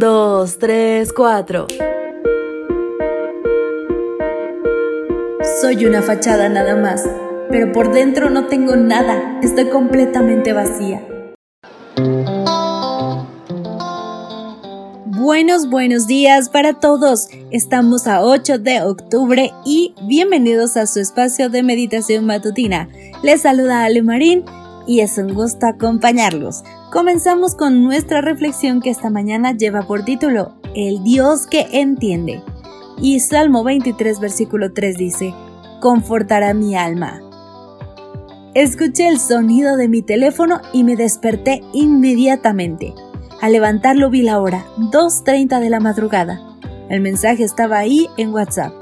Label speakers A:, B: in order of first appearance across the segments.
A: 2, 3, 4.
B: Soy una fachada nada más, pero por dentro no tengo nada, estoy completamente vacía. Buenos, buenos días para todos. Estamos a 8 de octubre y bienvenidos a su espacio de meditación matutina. Les saluda Ale Marín y es un gusto acompañarlos. Comenzamos con nuestra reflexión que esta mañana lleva por título El Dios que entiende. Y Salmo 23, versículo 3 dice, Confortará mi alma. Escuché el sonido de mi teléfono y me desperté inmediatamente. Al levantarlo vi la hora, 2.30 de la madrugada. El mensaje estaba ahí en WhatsApp.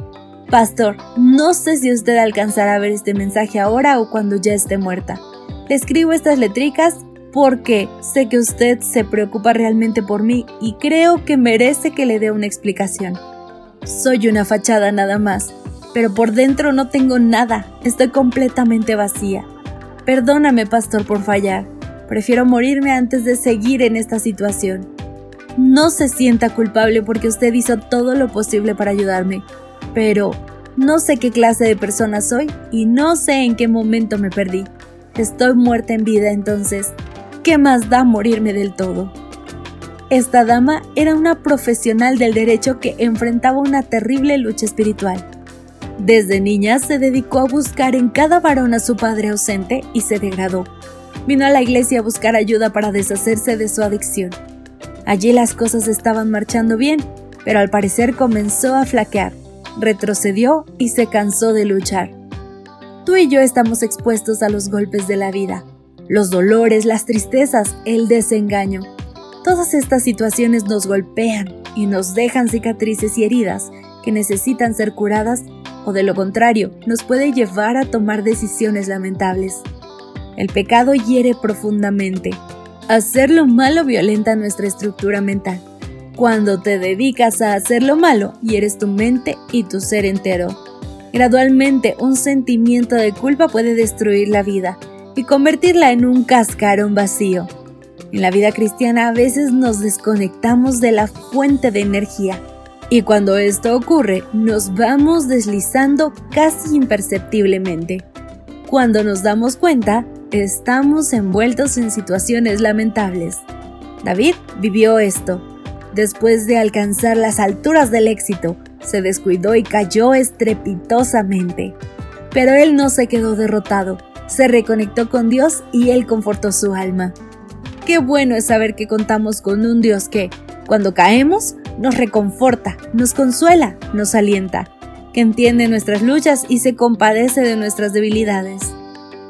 B: Pastor, no sé si usted alcanzará a ver este mensaje ahora o cuando ya esté muerta. Le escribo estas letricas porque sé que usted se preocupa realmente por mí y creo que merece que le dé una explicación. Soy una fachada nada más, pero por dentro no tengo nada, estoy completamente vacía. Perdóname, pastor, por fallar. Prefiero morirme antes de seguir en esta situación. No se sienta culpable porque usted hizo todo lo posible para ayudarme, pero no sé qué clase de persona soy y no sé en qué momento me perdí. Estoy muerta en vida entonces, ¿qué más da morirme del todo? Esta dama era una profesional del derecho que enfrentaba una terrible lucha espiritual. Desde niña se dedicó a buscar en cada varón a su padre ausente y se degradó. Vino a la iglesia a buscar ayuda para deshacerse de su adicción. Allí las cosas estaban marchando bien, pero al parecer comenzó a flaquear, retrocedió y se cansó de luchar. Tú y yo estamos expuestos a los golpes de la vida, los dolores, las tristezas, el desengaño. Todas estas situaciones nos golpean y nos dejan cicatrices y heridas que necesitan ser curadas o de lo contrario nos puede llevar a tomar decisiones lamentables. El pecado hiere profundamente. Hacer lo malo violenta nuestra estructura mental. Cuando te dedicas a hacer lo malo, hieres tu mente y tu ser entero. Gradualmente, un sentimiento de culpa puede destruir la vida y convertirla en un cascarón vacío. En la vida cristiana a veces nos desconectamos de la fuente de energía y cuando esto ocurre nos vamos deslizando casi imperceptiblemente. Cuando nos damos cuenta, estamos envueltos en situaciones lamentables. David vivió esto. Después de alcanzar las alturas del éxito, se descuidó y cayó estrepitosamente. Pero él no se quedó derrotado se reconectó con Dios y Él confortó su alma. Qué bueno es saber que contamos con un Dios que, cuando caemos, nos reconforta, nos consuela, nos alienta, que entiende nuestras luchas y se compadece de nuestras debilidades.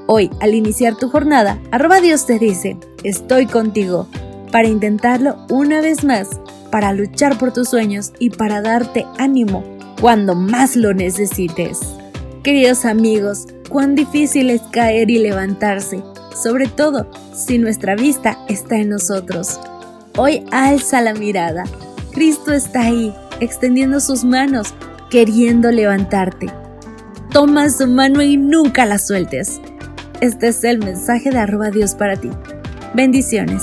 B: Hoy, al iniciar tu jornada, arroba Dios te dice, estoy contigo, para intentarlo una vez más, para luchar por tus sueños y para darte ánimo cuando más lo necesites. Queridos amigos, cuán difícil es caer y levantarse, sobre todo si nuestra vista está en nosotros. Hoy alza la mirada. Cristo está ahí, extendiendo sus manos, queriendo levantarte. Toma su mano y nunca la sueltes. Este es el mensaje de arroba Dios para ti. Bendiciones.